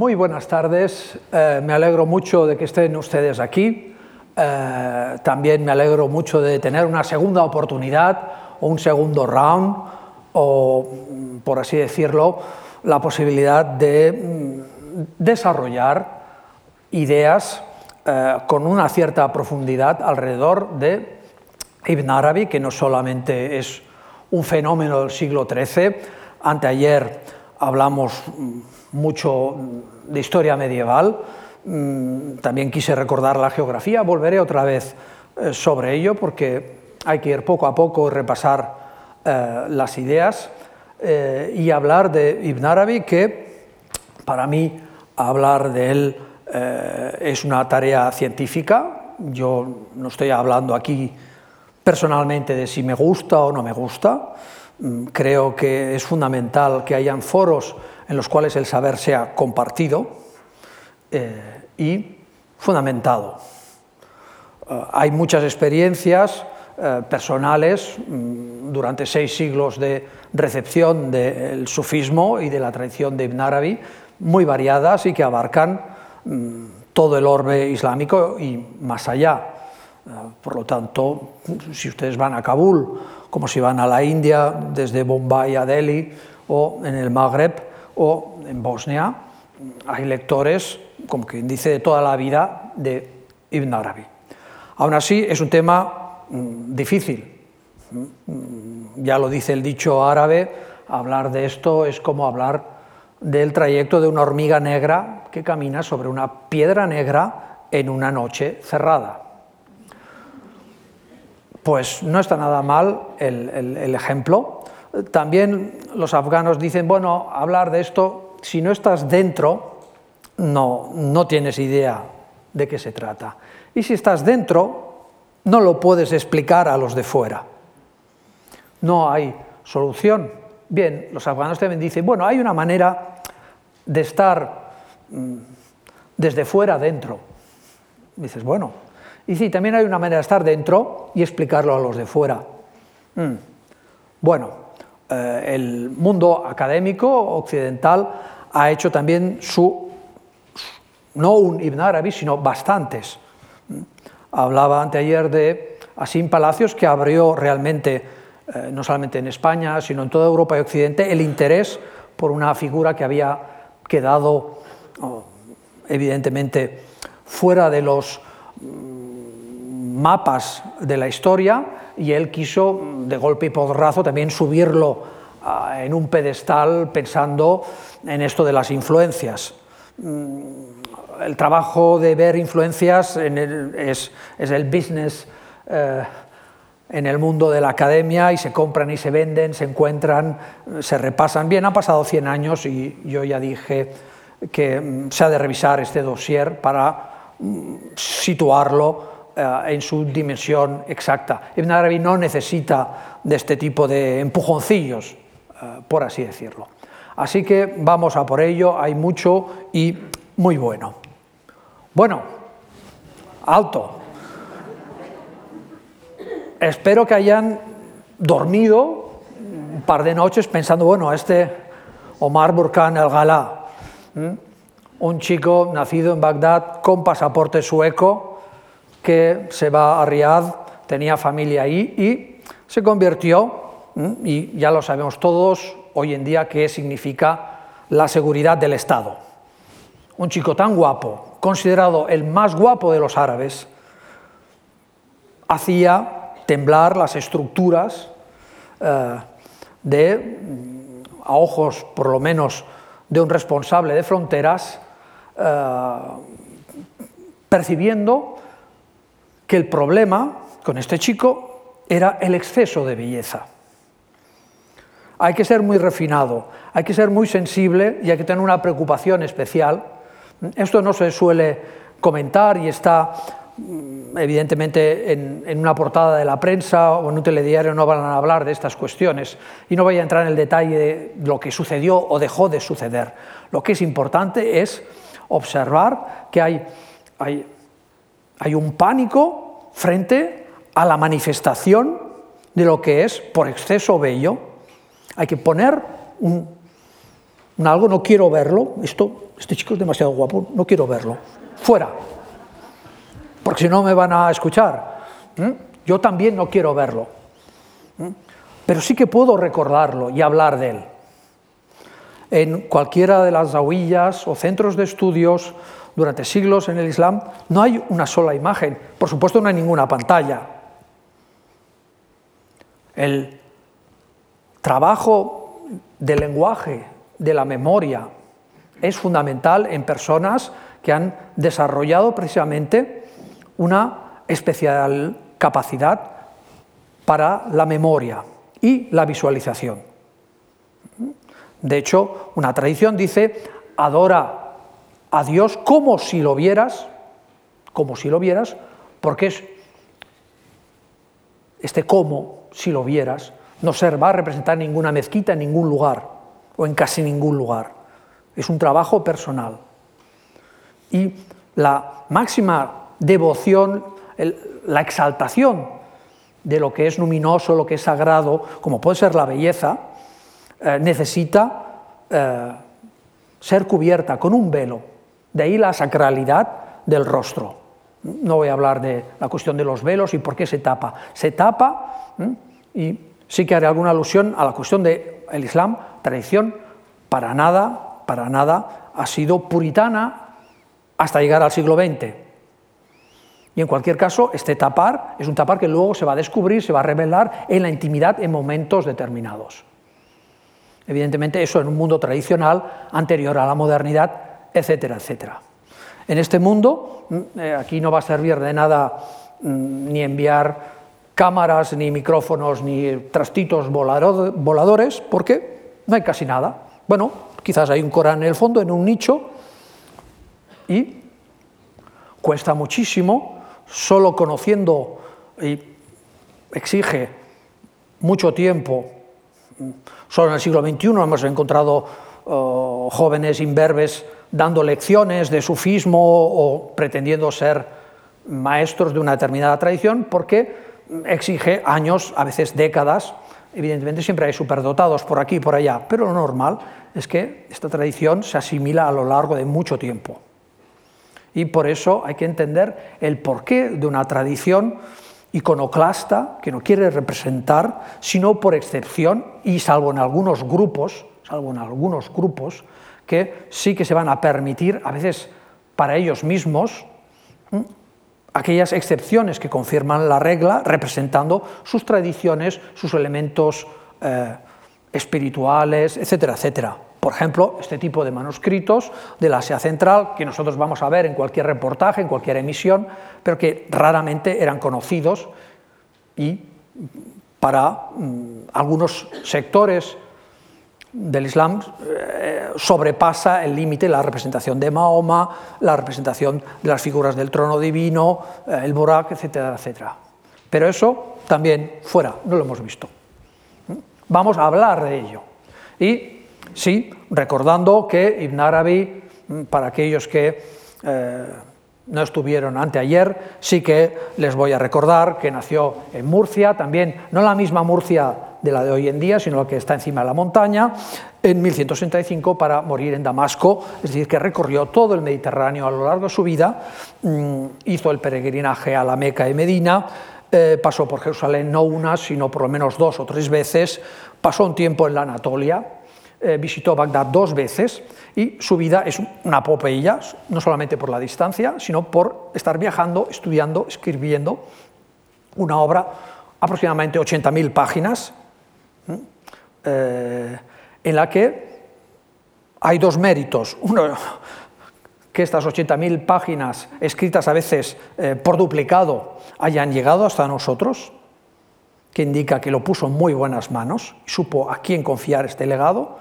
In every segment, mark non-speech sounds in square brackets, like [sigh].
Muy buenas tardes, eh, me alegro mucho de que estén ustedes aquí. Eh, también me alegro mucho de tener una segunda oportunidad o un segundo round o, mm, por así decirlo, la posibilidad de mm, desarrollar ideas eh, con una cierta profundidad alrededor de Ibn Arabi, que no solamente es un fenómeno del siglo XIII, anteayer hablamos mm, mucho de historia medieval, mm, también quise recordar la geografía, volveré otra vez eh, sobre ello porque hay que ir poco a poco y repasar eh, las ideas eh, y hablar de Ibn Arabi, que para mí hablar de él es una tarea científica. Yo no estoy hablando aquí personalmente de si me gusta o no me gusta. Mm, creo que es fundamental que hayan foros en los cuales el saber sea compartido eh, y fundamentado. Eh, hay muchas experiencias eh, personales mm, durante seis siglos de recepción del sufismo y de la tradición de Ibn Arabi, muy variadas y que abarcan mm, todo el orbe islámico y más allá. Por lo tanto, si ustedes van a Kabul, como si van a la India, desde Bombay a Delhi o en el Magreb, o en Bosnia hay lectores, como quien dice, de toda la vida de Ibn Arabi. Aún así, es un tema mm, difícil. Mm, ya lo dice el dicho árabe, hablar de esto es como hablar del trayecto de una hormiga negra que camina sobre una piedra negra en una noche cerrada. Pues no está nada mal el ejemplo, también los afganos dicen, bueno, hablar de esto, si no estás dentro, no, no tienes idea de qué se trata. Y si estás dentro, no lo puedes explicar a los de fuera. No hay solución. Bien, los afganos también dicen, bueno, hay una manera de estar mm, desde fuera dentro. dices, bueno, y sí, también hay una manera de estar dentro y explicarlo a los de fuera. Mm. Bueno, eh, el mundo académico occidental ha hecho también su, no un Ibn Arabi, sino bastantes. Hablaba anteayer de Asim Palacios, que abrió realmente, eh, no solamente en España, sino en toda Europa y Occidente, el interés por una figura que había quedado, oh, evidentemente, fuera de los mm, mapas de la historia y él quiso de golpe y porrazo también subirlo ah, en un pedestal pensando en esto de las influencias. Mm, el trabajo de ver influencias es, el business eh, en el mundo de la academia y se compran y se venden, se encuentran, se repasan. Bien, han pasado 100 años y yo ya dije que mm, se ha de revisar este dossier para mm, situarlo en su dimensión exacta. Ibn Arabi no necesita de este tipo de empujoncillos, eh, por así decirlo. Así que vamos a por ello, hay mucho y muy bueno. Bueno, alto. Espero que hayan dormido un par de noches pensando, bueno, este Omar Burkan el Galá, un chico nacido en Bagdad con pasaporte sueco, se va a Riad, tenía familia ahí y se convirtió, y ya lo sabemos todos hoy en día, qué significa la seguridad del Estado. Un chico tan guapo, considerado el más guapo de los árabes, hacía temblar las estructuras eh, de, a ojos por lo menos de un responsable de fronteras, eh, percibiendo que el problema con este chico era el exceso de belleza. Hay que ser muy refinado, hay que ser muy sensible y hay que tener una preocupación especial. Esto no se suele comentar y está mm, evidentemente en, una portada de la prensa o en un telediario no van a hablar de estas cuestiones y no voy a entrar en el detalle de lo que sucedió o dejó de suceder. Lo que es importante es observar que hay, hay hay un pánico frente a la manifestación de lo que es por exceso bello. Hay que poner un, algo, no quiero verlo, esto este chico es demasiado guapo, no quiero verlo, fuera, porque si no me van a escuchar. Yo también no quiero verlo, pero sí que puedo recordarlo y hablar de él. En cualquiera de las zahuillas o centros de estudios durante siglos en el Islam no hay una sola imagen, por supuesto no hay ninguna pantalla. El trabajo del lenguaje, de la memoria, es fundamental en personas que han desarrollado precisamente una especial capacidad para la memoria y la visualización. De hecho, una tradición dice, adora a Dios como si lo vieras, como si lo vieras, porque es este como si lo vieras, no se va a representar ninguna mezquita en ningún lugar o en casi ningún lugar. Es un trabajo personal. Y la máxima devoción, la exaltación de lo que es luminoso, lo que es sagrado, como puede ser la belleza, eh, necesita eh, ser cubierta con un velo. De ahí la sacralidad del rostro. No voy a hablar de la cuestión de los velos y por qué se tapa. Se tapa y sí que haré alguna alusión a la cuestión del Islam, tradición, para nada, para nada ha sido puritana hasta llegar al siglo XX. Y en cualquier caso, este tapar es un tapar que luego se va a descubrir, se va a revelar en la intimidad en momentos determinados. Evidentemente eso en un mundo tradicional, anterior a la modernidad, etcétera, etcétera. En este mundo, mm, eh, aquí no va a servir de nada mm, ni enviar cámaras, ni micrófonos, ni trastitos voladores, porque no hay casi nada. Bueno, quizás hay un Corán en el fondo, en un nicho, y cuesta muchísimo, solo conociendo y exige mucho tiempo. Solo en el siglo XXI hemos encontrado oh, jóvenes imberbes dando lecciones de sufismo o pretendiendo ser maestros de una determinada tradición, porque exige años, a veces décadas. Evidentemente siempre hay superdotados por aquí y por allá, pero lo normal es que esta tradición se asimila a lo largo de mucho tiempo. Y por eso hay que entender el porqué de una tradición iconoclasta que no quiere representar, sino por excepción, y salvo en algunos grupos, salvo en algunos grupos, que sí que se van a permitir, a veces para ellos mismos, aquellas excepciones que confirman la regla, representando sus tradiciones, sus elementos eh, espirituales, etcétera, etcétera. Por ejemplo, este tipo de manuscritos del Asia Central, que nosotros vamos a ver en cualquier reportaje, en cualquier emisión, pero que raramente eran conocidos y para mm, algunos sectores del Islam eh, sobrepasa el límite la representación de Mahoma, la representación de las figuras del trono divino, eh, el Borak, etcétera, etcétera. Pero eso también fuera, no lo hemos visto. ¿Mm? Vamos a hablar de ello. Y sí, recordando que Ibn Arabi, mm, para aquellos que eh, no estuvieron anteayer, sí que les voy a recordar que nació en Murcia, también no la misma Murcia de la de hoy en día, sino la que está encima de la montaña, en 1165 para morir en Damasco, es decir, que recorrió todo el Mediterráneo a lo largo de su vida, mm, hizo el peregrinaje a la Meca y Medina, eh, pasó por Jerusalén no una, sino por lo menos dos o tres veces, pasó un tiempo en la Anatolia, eh, visitó Bagdad dos veces y su vida es una apopeya, no solamente por la distancia, sino por estar viajando, estudiando, escribiendo una obra aproximadamente 80.000 páginas, eh, en la que hay dos méritos. Uno, que estas 80.000 páginas escritas a veces eh, por duplicado hayan llegado hasta nosotros, que indica que lo puso en muy buenas manos, supo a quién confiar este legado,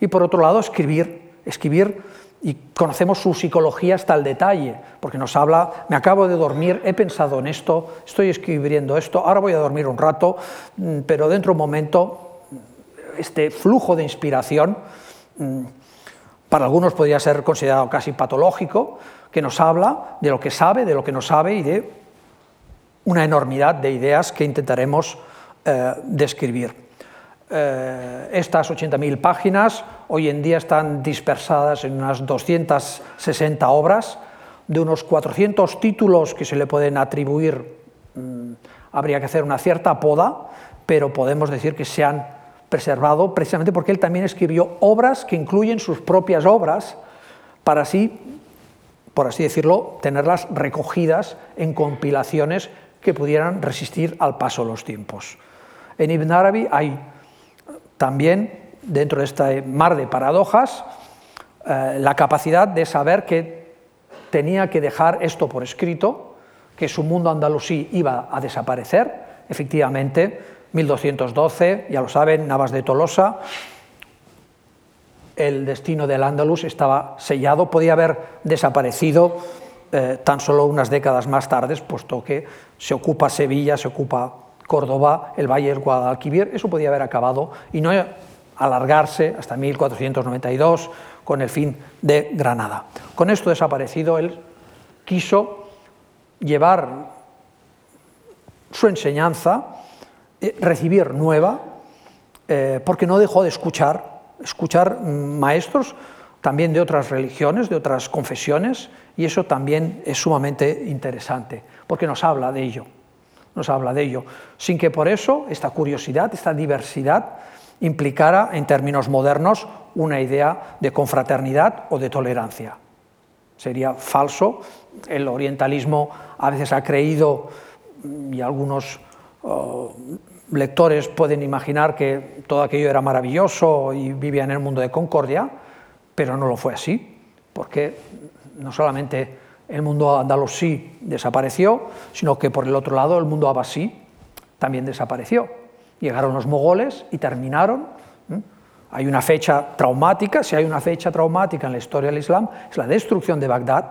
y por otro lado escribir, escribir y conocemos su psicología hasta el detalle, porque nos habla, me acabo de dormir, he pensado en esto, estoy escribiendo esto, ahora voy a dormir un rato, mm, pero dentro de un momento este flujo de inspiración, mm, para algunos podría ser considerado casi patológico, que nos habla de lo que sabe, de lo que no sabe y de una enormidad de ideas que intentaremos eh, describir. Eh, estas 80.000 páginas hoy en día están dispersadas en unas 260 obras, de unos 400 títulos que se le pueden atribuir, mm, habría que hacer una cierta poda, pero podemos decir que se han preservado precisamente porque él también escribió obras que incluyen sus propias obras, para así, por así decirlo, tenerlas recogidas en compilaciones que pudieran resistir al paso de los tiempos. En Ibn Arabi hay también, dentro de este mar de paradojas, eh, la capacidad de saber que tenía que dejar esto por escrito, que su mundo andalusí iba a desaparecer. Efectivamente, 1212, ya lo saben, Navas de Tolosa, el destino del Andalus estaba sellado, podía haber desaparecido eh, tan solo unas décadas más tarde, puesto que se ocupa Sevilla, se ocupa Córdoba, el Valle del Guadalquivir, eso podía haber acabado y no alargarse hasta 1492 con el fin de Granada. Con esto desaparecido, él quiso llevar su enseñanza, recibir nueva, eh, porque no dejó de escuchar, escuchar maestros también de otras religiones, de otras confesiones, y eso también es sumamente interesante, porque nos habla de ello nos habla de ello, sin que por eso esta curiosidad, esta diversidad implicara en términos modernos una idea de confraternidad o de tolerancia. Sería falso, el orientalismo a veces ha creído, y algunos oh, lectores pueden imaginar que todo aquello era maravilloso y vivía en el mundo de concordia, pero no lo fue así, porque no solamente el mundo andalusí desapareció, sino que por el otro lado el mundo abasí también desapareció. Llegaron los mogoles y terminaron. Hay una fecha traumática, si hay una fecha traumática en la historia del Islam, es la destrucción de Bagdad,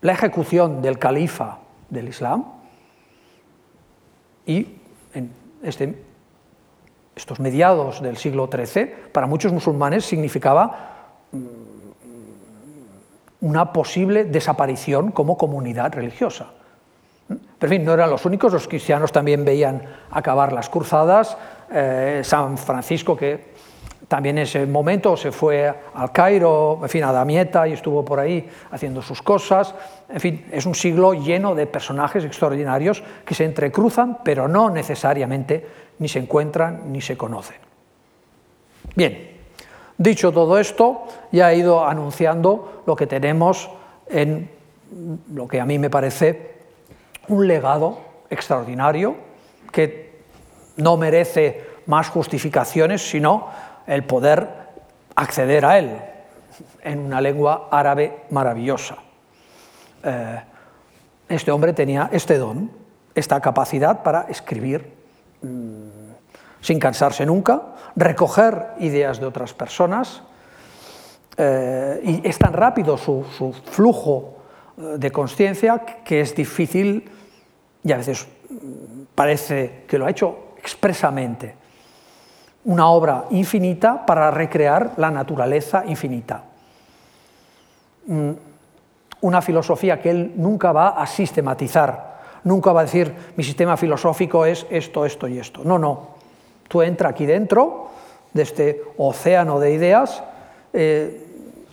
la ejecución del califa del Islam y este, estos mediados del siglo XIII, para muchos musulmanes significaba una posible desaparición como comunidad religiosa. Pero en fin, no eran los únicos, los cristianos también veían acabar las cruzadas, eh, San Francisco que también en ese momento se fue al Cairo, en fin, a Damieta y estuvo por ahí haciendo sus cosas. En fin, es un siglo lleno de personajes extraordinarios que se entrecruzan, pero no necesariamente ni se encuentran ni se conocen. Bien, Dicho todo esto, ya he ido anunciando lo que tenemos en lo que a mí me parece un legado extraordinario que no merece más justificaciones, sino el poder acceder a él en una lengua árabe maravillosa. Eh, este hombre tenía este don, esta capacidad para escribir mm, sin cansarse nunca, recoger ideas de otras personas, eh, y es tan rápido su, flujo eh, de conciencia que es difícil, y a veces mm, parece que lo ha hecho expresamente, una obra infinita para recrear la naturaleza infinita. Mm, una filosofía que él nunca va a sistematizar, nunca va a decir mi sistema filosófico es esto, esto y esto. No, no. Tú entra aquí dentro de este océano de ideas eh,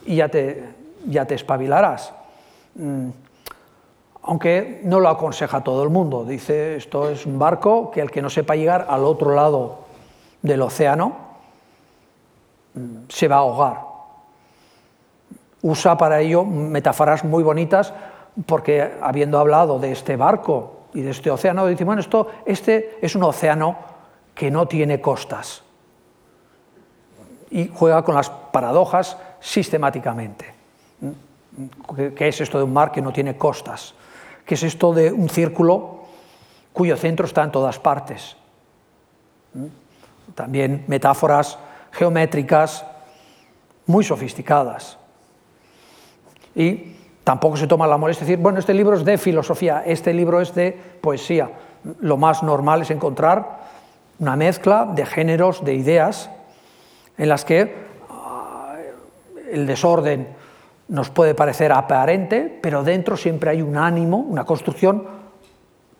y ya te, ya te espabilarás. Mm, aunque no lo aconseja todo el mundo. Dice, esto es un barco que el que no sepa llegar al otro lado del océano se va a ahogar. Usa para ello metáforas muy bonitas porque habiendo hablado de este barco y de este océano, dice, bueno, esto, este es un océano que no tiene costas. Y juega con las paradojas sistemáticamente. ¿Qué es esto de un mar que no tiene costas? ¿Qué es esto de un círculo cuyo centro está en todas partes? También metáforas geométricas muy sofisticadas. Y tampoco se toma la molestia de decir, bueno, este libro es de filosofía, este libro es de poesía. Lo más normal es encontrar una mezcla de géneros, de ideas, en las que ah, el desorden nos puede parecer aparente, pero dentro siempre hay un ánimo, una construcción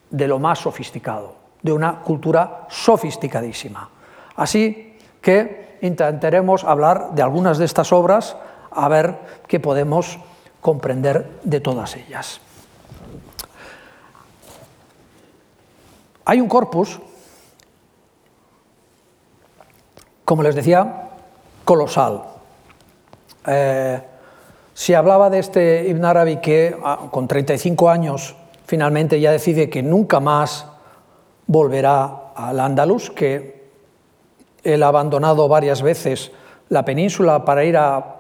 de lo más sofisticado, de una cultura sofisticadísima. Así que intentaremos hablar de algunas de estas obras a ver qué podemos comprender de todas ellas. Hay un corpus, como les decía, colosal. Eh, se hablaba de este Ibn Arabi que ah, con 35 años finalmente ya decide que nunca más volverá al Andalus, que él ha abandonado varias veces la península para ir a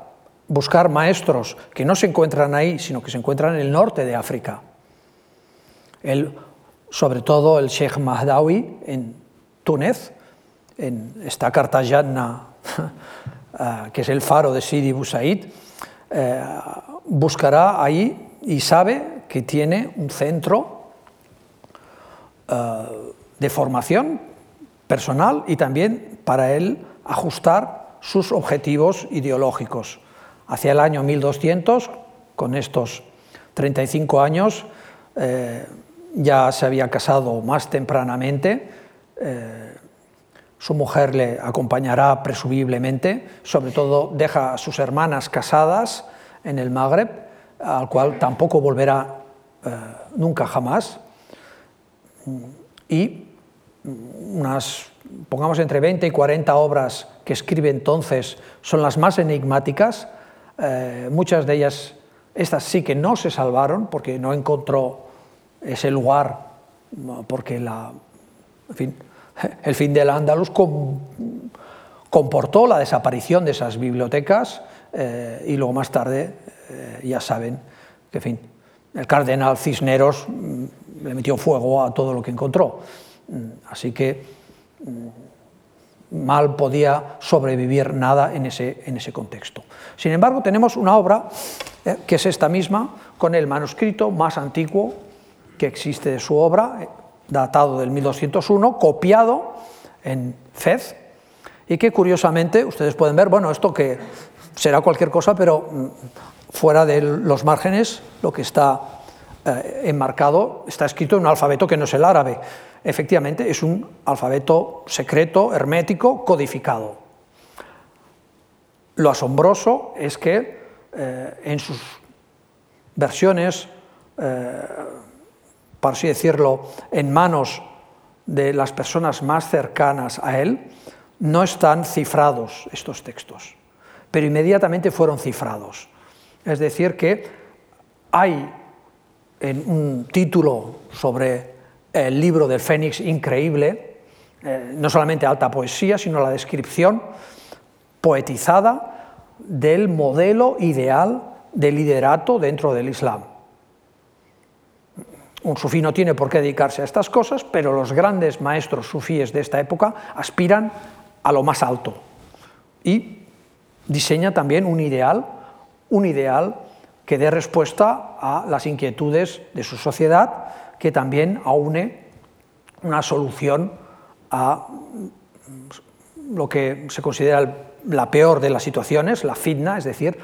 buscar maestros que no se encuentran ahí, sino que se encuentran en el norte de África. Él, sobre todo el Sheikh Mahdawi en Túnez, en esta Cartagena, eh, [laughs] que es el faro de Sidi Busaid, eh, buscará ahí y sabe que tiene un centro eh, de formación personal y también para él ajustar sus objetivos ideológicos. Hacia el año 1200, con estos 35 años, eh, ya se había casado más tempranamente, eh, su mujer le acompañará presumiblemente, sobre todo deja a sus hermanas casadas en el Magreb, al cual tampoco volverá eh, nunca jamás, y unas, pongamos entre 20 y 40 obras que escribe entonces son las más enigmáticas, eh, muchas de ellas, estas sí que no se salvaron porque no encontró ese lugar, porque la, [laughs] el fin del Andalus comportó la desaparición de esas bibliotecas eh, y luego más tarde, eh, ya saben, que fin, el cardenal Cisneros mm, le metió fuego a todo lo que encontró. Mm, así que mm, mal podía sobrevivir nada en ese, en ese contexto. Sin embargo, tenemos una obra eh, que es esta misma, con el manuscrito más antiguo que existe de su obra, eh, datado del 1201, copiado en Fez, y que curiosamente ustedes pueden ver, bueno, esto que será cualquier cosa, pero mm, fuera de los márgenes, lo que está eh, enmarcado está escrito en un alfabeto que no es el árabe, efectivamente es un alfabeto secreto, hermético, codificado. Lo asombroso es que eh, en sus versiones, eh, por así decirlo, en manos de las personas más cercanas a él, no están cifrados estos textos, pero inmediatamente fueron cifrados. Es decir, que hay en un título sobre el libro del Fénix increíble, eh, no solamente alta poesía, sino la descripción poetizada del modelo ideal de liderato dentro del Islam. Un sufí no tiene por qué dedicarse a estas cosas, pero los grandes maestros sufíes de esta época aspiran a lo más alto y diseña también un ideal, un ideal que dé respuesta a las inquietudes de su sociedad que también aúne una solución a lo que se considera la peor de las situaciones, la fitna, es decir,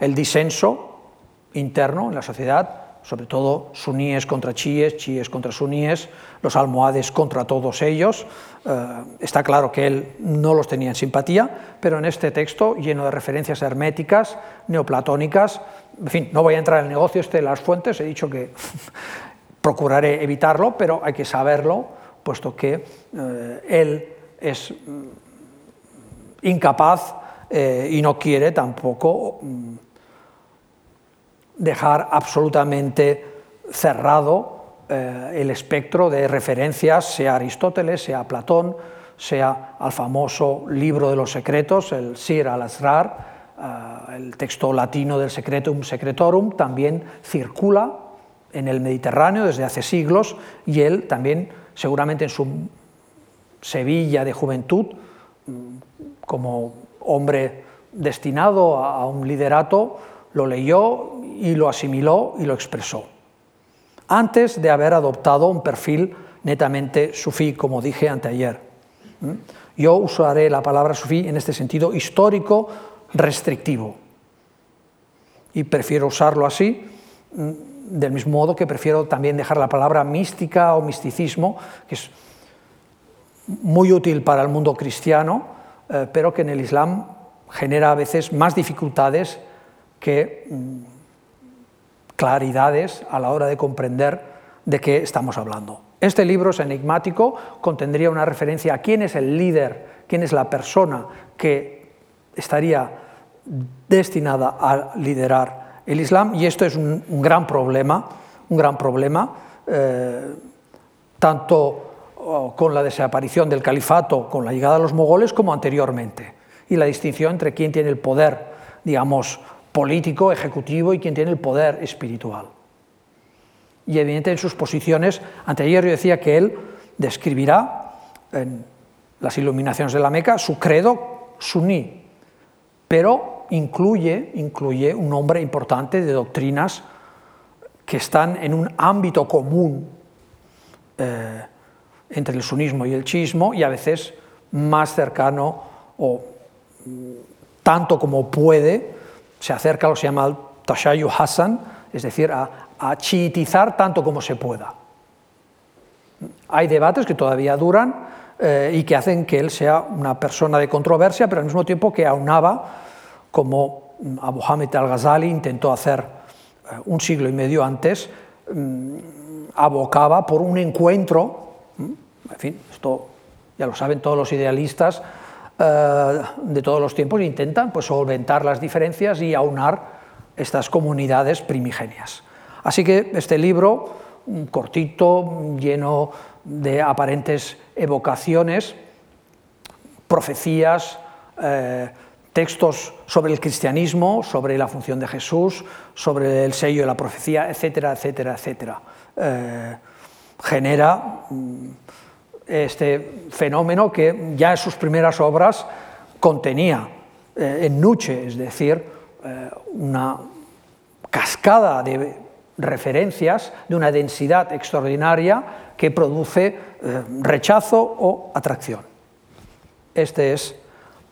el disenso interno en la sociedad, sobre todo suníes contra chiíes, chiíes contra suníes, los almohades contra todos ellos. Eh, está claro que él no los tenía en simpatía, pero en este texto, lleno de referencias herméticas, neoplatónicas, en fin, no voy a entrar en el negocio este de las fuentes, he dicho que [laughs] procuraré evitarlo, pero hay que saberlo, puesto que eh, él es mm, incapaz eh, y no quiere tampoco mm, dejar absolutamente cerrado eh, el espectro de referencias, sea Aristóteles, sea Platón, sea al famoso libro de los secretos, el Sir al-Asrar, el texto latino del Secretum Secretorum, también circula en el Mediterráneo desde hace siglos y él también seguramente en su Sevilla de juventud, mm, como hombre destinado a un liderato, lo leyó y lo asimiló y lo expresó. Antes de haber adoptado un perfil netamente sufí, como dije anteayer. Yo usaré la palabra sufí en este sentido histórico restrictivo. Y prefiero usarlo así mm, del mismo modo que prefiero también dejar la palabra mística o misticismo, que es muy útil para el mundo cristiano, eh, pero que en el Islam genera a veces más dificultades que mm, claridades a la hora de comprender de qué estamos hablando. Este libro es enigmático, contendría una referencia a quién es el líder, quién es la persona que estaría destinada a liderar el Islam, y esto es un, gran problema, un gran problema, eh, tanto con la desaparición del califato, con la llegada de los mogoles, como anteriormente. Y la distinción entre quién tiene el poder, digamos, político, ejecutivo y quién tiene el poder espiritual. Y evidentemente en sus posiciones, anteayer yo decía que él describirá en las iluminaciones de la Meca su credo suní, pero incluye, incluye un nombre importante de doctrinas que están en un ámbito común. Eh, entre el sunismo y el chiismo y a veces más cercano o mm, tanto como puede, se acerca a lo que se llama el Tashayu Hassan, es decir, a, chiitizar tanto como se pueda. Hay debates que todavía duran eh, y que hacen que él sea una persona de controversia, pero al mismo tiempo que aunaba, como mm, Abu Hamid al-Ghazali intentó hacer eh, un siglo y medio antes, mm, abocaba por un encuentro en fin, esto ya lo saben todos los idealistas de todos los tiempos, intentan pues, solventar las diferencias y aunar estas comunidades primigenias. Así que este libro, cortito, lleno de aparentes evocaciones, profecías, eh, textos sobre el cristianismo, sobre la función de Jesús, sobre el sello de la profecía, etcétera, etcétera, etcétera. Eh, genera mm, este fenómeno que ya en sus primeras obras contenía eh, en Nuche, es decir, eh, una cascada de referencias de una densidad extraordinaria que produce eh, rechazo o atracción. Este es,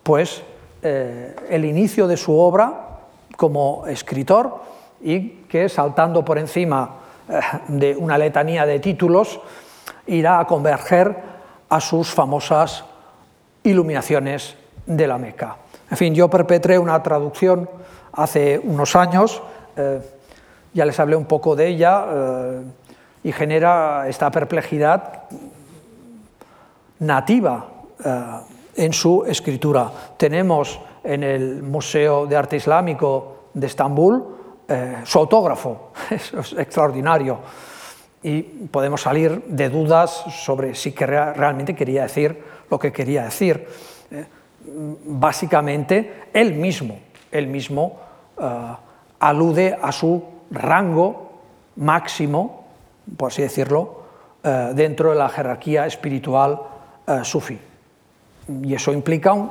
pues, el inicio de su obra como escritor y que, saltando por encima de una letanía de títulos, irá a converger a sus famosas iluminaciones de la Meca. En fin, yo perpetré una traducción hace unos años, eh, ya les hablé un poco de ella, eh, y genera esta perplejidad nativa eh, en su escritura. Tenemos en el Museo de Arte Islámico de Estambul su autógrafo, [laughs] es extraordinario y podemos salir de dudas sobre si realmente quería decir lo que quería decir. Eh, básicamente, él mismo, mismo eh, alude a su rango máximo, por así decirlo, eh, dentro de la jerarquía espiritual sufí. Y eso implica un,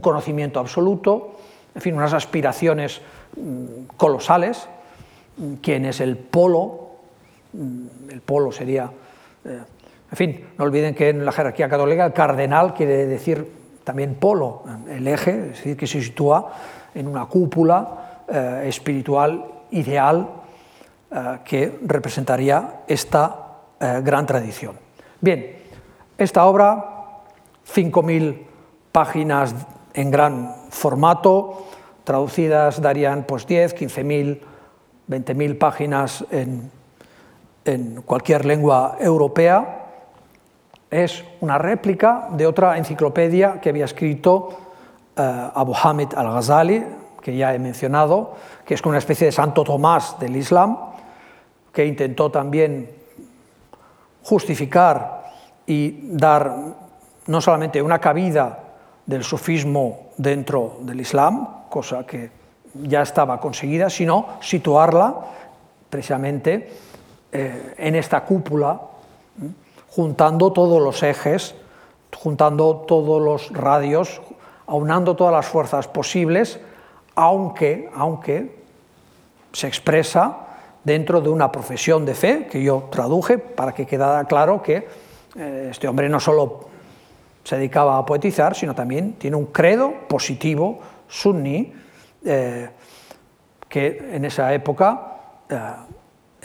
conocimiento absoluto, en fin, unas aspiraciones mm, colosales, quien es el polo Mm, el polo sería... Eh, en fin, no olviden que en la jerarquía católica el cardenal quiere decir también polo, el eje, es decir, que se sitúa en una cúpula eh, espiritual ideal eh, que representaría esta gran tradición. Bien, esta obra, 5.000 páginas en gran formato, traducidas darían pues 10, 15.000, 20.000 páginas en en cualquier lengua europea, es una réplica de otra enciclopedia que había escrito uh, Abu Hamid al-Ghazali, que ya he mencionado, que es una especie de Santo Tomás del Islam, que intentó también justificar y dar no solamente una cabida del sufismo dentro del Islam, cosa que ya estaba conseguida, sino situarla precisamente eh, en esta cúpula, juntando todos los ejes, juntando todos los radios, aunando todas las fuerzas posibles, aunque, aunque se expresa dentro de una profesión de fe, que yo traduje para que quedara claro que eh, este hombre no solo se dedicaba a poetizar, sino también tiene un credo positivo, sunni, eh, que en esa época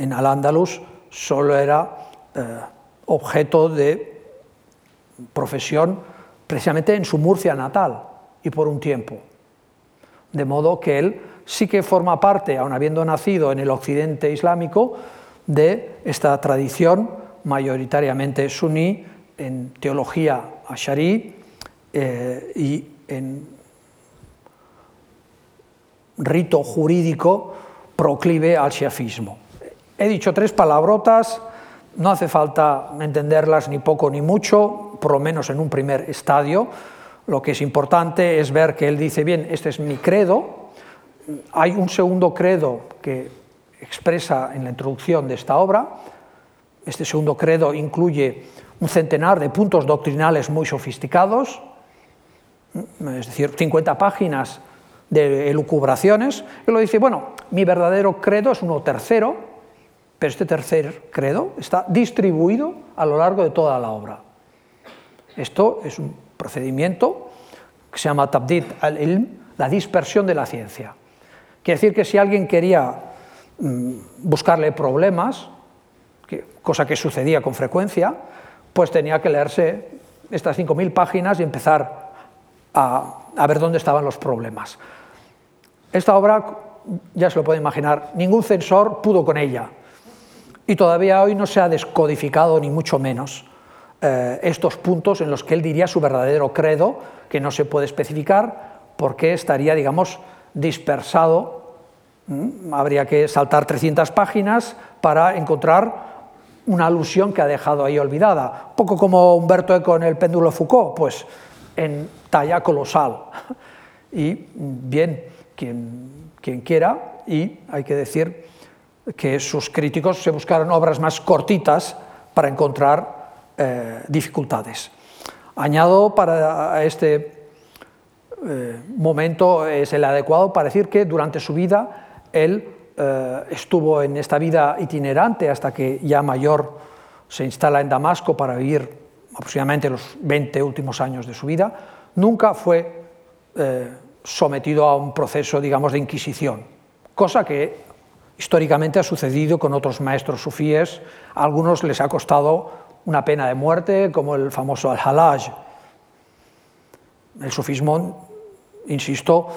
en Al-Ándalus solo era eh, objeto de profesión precisamente en su Murcia natal y por un tiempo. De modo que él sí que forma parte, aun habiendo nacido en el occidente islámico, de esta tradición mayoritariamente suní en teología asharí eh, y en rito jurídico proclive al shiafismo. He dicho tres palabrotas, no hace falta entenderlas ni poco ni mucho, por lo menos en un primer estadio. Lo que es importante es ver que él dice, bien, este es mi credo. Hay un segundo credo que expresa en la introducción de esta obra. Este segundo credo incluye un centenar de puntos doctrinales muy sofisticados, es decir, 50 páginas de elucubraciones, y lo dice, bueno, mi verdadero credo es uno tercero, pero este tercer credo está distribuido a lo largo de toda la obra. Esto es un procedimiento que se llama tabdid al-ilm, la dispersión de la ciencia. Quiere decir que si alguien quería mm, buscarle problemas, cosa que sucedía con frecuencia, pues tenía que leerse estas 5.000 páginas y empezar a, a ver dónde estaban los problemas. Esta obra, ya se lo puede imaginar, ningún censor pudo con ella. Y todavía hoy no se ha descodificado, ni mucho menos, eh, estos puntos en los que él diría su verdadero credo, que no se puede especificar porque estaría, digamos, dispersado. Habría que saltar 300 páginas para encontrar una alusión que ha dejado ahí olvidada. poco como Humberto Eco en el péndulo Foucault, pues en talla colosal. [laughs] Y bien, quien, quien quiera, y hay que decir que sus críticos se buscaron obras más cortitas para encontrar eh, dificultades. Añado para este eh, momento es el adecuado para decir que durante su vida él eh, estuvo en esta vida itinerante hasta que ya mayor se instala en Damasco para vivir aproximadamente los 20 últimos años de su vida, nunca fue sometido a un proceso, digamos, de inquisición, cosa que históricamente ha sucedido con otros maestros sufíes. A algunos les ha costado una pena de muerte, como el famoso Al-Halaj. El sufismo, insisto,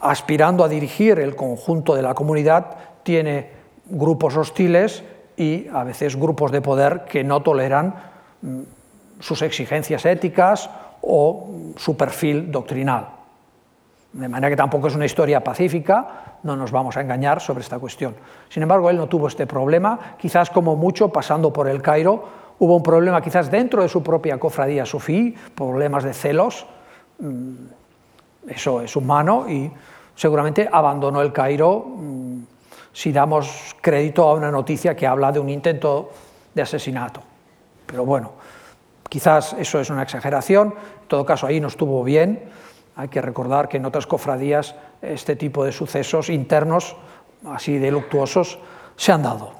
aspirando a dirigir el conjunto de la comunidad, tiene grupos hostiles y a veces grupos de poder que no toleran mm, sus exigencias éticas o su perfil doctrinal. De manera que tampoco es una historia pacífica, no nos vamos a engañar sobre esta cuestión. Sin embargo, él no tuvo este problema, quizás como mucho pasando por el Cairo, hubo un problema quizás dentro de su propia cofradía sufí, problemas de celos, mm, eso es humano y seguramente abandonó el Cairo. Mm, si damos crédito a una noticia que habla de un intento de asesinato. Pero bueno, quizás eso es una exageración, en todo caso ahí no estuvo bien hay que recordar que en otras cofradías este tipo de sucesos internos, así de luctuosos, se han dado.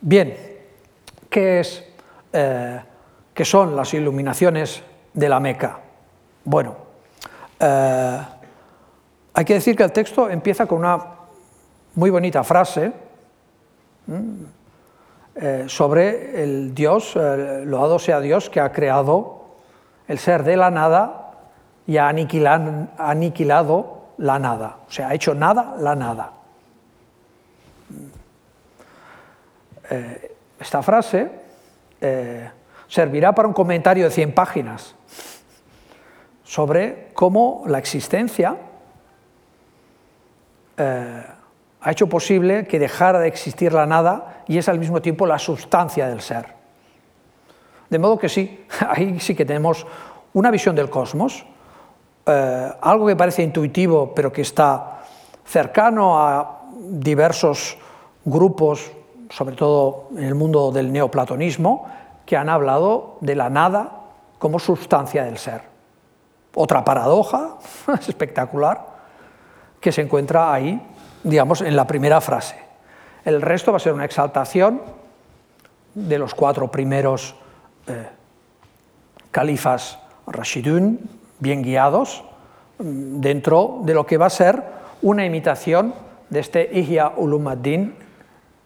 Bien, ¿qué, es, eh, ¿qué son las iluminaciones de la Meca? Bueno, eh, hay que decir que el texto empieza con una muy bonita frase eh, sobre el Dios, loado sea Dios que ha creado el ser de la nada y ha aniquilado la nada, o sea, ha hecho nada la nada. Eh, esta frase eh, servirá para un comentario de 100 páginas sobre cómo la existencia eh, ha hecho posible que dejara de existir la nada y es al mismo tiempo la sustancia del ser. De modo que sí, [laughs] ahí sí que tenemos una visión del cosmos eh, algo que parece intuitivo, pero que está cercano a diversos grupos, sobre todo en el mundo del neoplatonismo, que han hablado de la nada como sustancia del ser. Otra paradoja [laughs] espectacular que se encuentra ahí, digamos, en la primera frase. El resto va a ser una exaltación de los cuatro primeros eh, califas Rashidun, bien guiados mm, dentro de lo que va a ser una imitación de este Ihya ulum din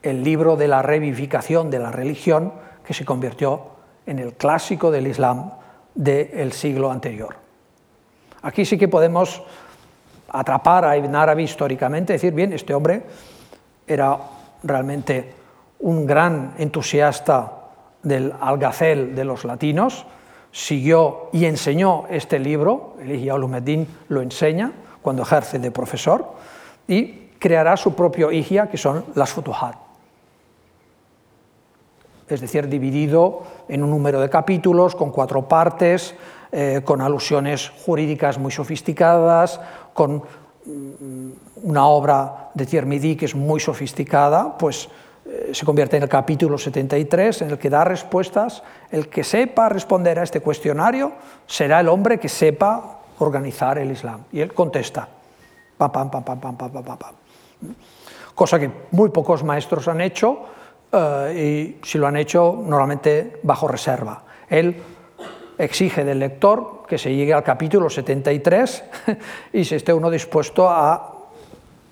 el libro de la revivificación de la religión que se convirtió en el clásico del Islam del siglo anterior. Aquí sí que podemos atrapar a Ibn Arabi históricamente, decir, bien, este hombre era realmente un gran entusiasta del algacel de los latinos, siguió y enseñó este libro, el Ihya Ulumuddin lo enseña cuando ejerce de profesor, y creará su propio Ihya, que son las Futuhat. Es decir, dividido en un número de capítulos, con cuatro partes, eh, con alusiones jurídicas muy sofisticadas, con mm, una obra de Tiermidí que es muy sofisticada, pues eh, se convierte en el capítulo 73, en el que da respuestas. El que sepa responder a este cuestionario será el hombre que sepa organizar el Islam. Y él contesta. Pam, pam, pam, pam, pam, pam, pam, pam. Cosa que muy pocos maestros han hecho eh, y si lo han hecho normalmente bajo reserva. Él exige del lector que se llegue al capítulo 73 y si [laughs] esté uno dispuesto a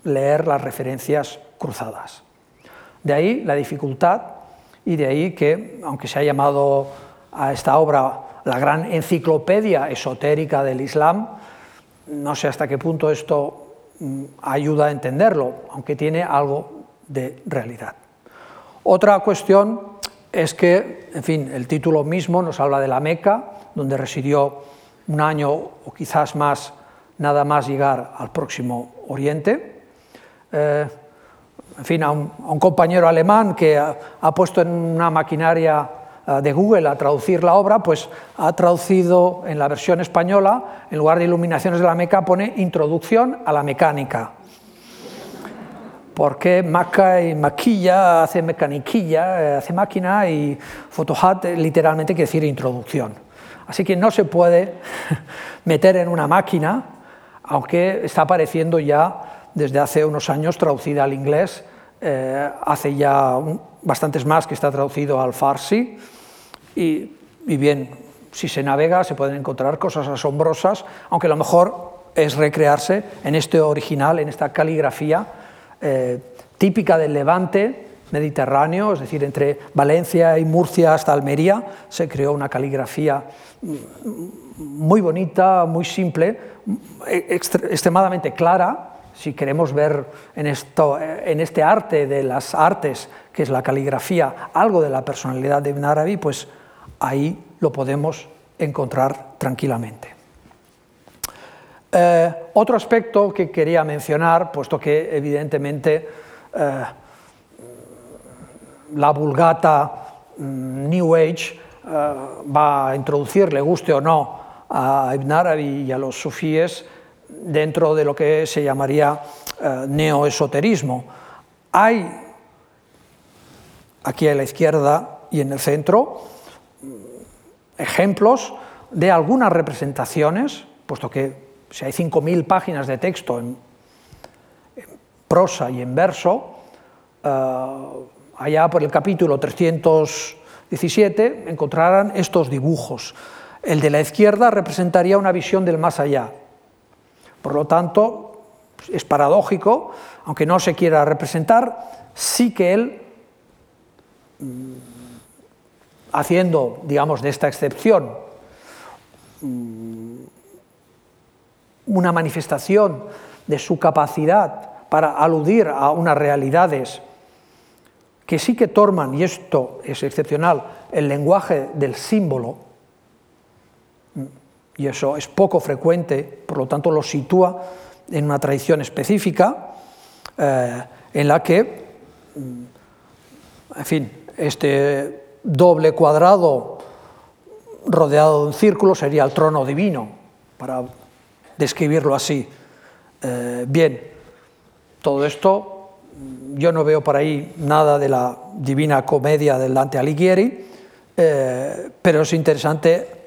leer las referencias cruzadas. De ahí la dificultad y de ahí que, aunque se ha llamado a esta obra la gran enciclopedia esotérica del Islam, no sé hasta qué punto esto mm, ayuda a entenderlo, aunque tiene algo de realidad. Otra cuestión es que, en fin, el título mismo nos habla de la Meca, donde residió un año o quizás más, nada más llegar al próximo Oriente. Eh, en fin, a un, compañero alemán que ha, puesto en una maquinaria eh, de Google a traducir la obra, pues ha traducido en la versión española, en lugar de iluminaciones de la Meca, pone introducción a la mecánica. Porque maca y maquilla hace mecaniquilla, eh, hace máquina y fotohat literalmente quiere decir introducción. Así que no se puede [laughs] meter en una máquina, aunque está apareciendo ya desde hace unos años traducida al inglés, eh, hace ya bastantes más que está traducido al farsi, y, bien, si se navega se pueden encontrar cosas asombrosas, aunque lo mejor es recrearse en este original, en esta caligrafía eh, típica del Levante mediterráneo, es decir, entre Valencia y Murcia hasta Almería, se creó una caligrafía muy bonita, muy simple, extremadamente clara, si queremos ver en, esto, en este arte de las artes, que es la caligrafía, algo de la personalidad de Ibn Arabi, pues ahí lo podemos encontrar tranquilamente. Eh, otro aspecto que quería mencionar, puesto que evidentemente eh, la vulgata mm, New Age eh, va a introducir, le guste o no, a Ibn Arabi y a los sufíes, dentro de lo que se llamaría eh, neoesoterismo. Hay aquí a la izquierda y en el centro ejemplos de algunas representaciones, puesto que si hay 5.000 páginas de texto en, prosa y en verso, eh, allá por el capítulo 317 encontrarán estos dibujos. El de la izquierda representaría una visión del más allá, por lo tanto, es paradójico, aunque no se quiera representar, sí que él, mm, haciendo, digamos, de esta excepción mm, una manifestación de su capacidad para aludir a unas realidades que sí que torman, y esto es excepcional, el lenguaje del símbolo, y eso es poco frecuente, por lo tanto lo sitúa en una tradición específica eh, en la que, mm, en fin, este doble cuadrado rodeado de un círculo sería el trono divino, para describirlo así. Eh, bien, todo esto, mm, yo no veo por ahí nada de la divina comedia del Dante Alighieri, eh, pero es interesante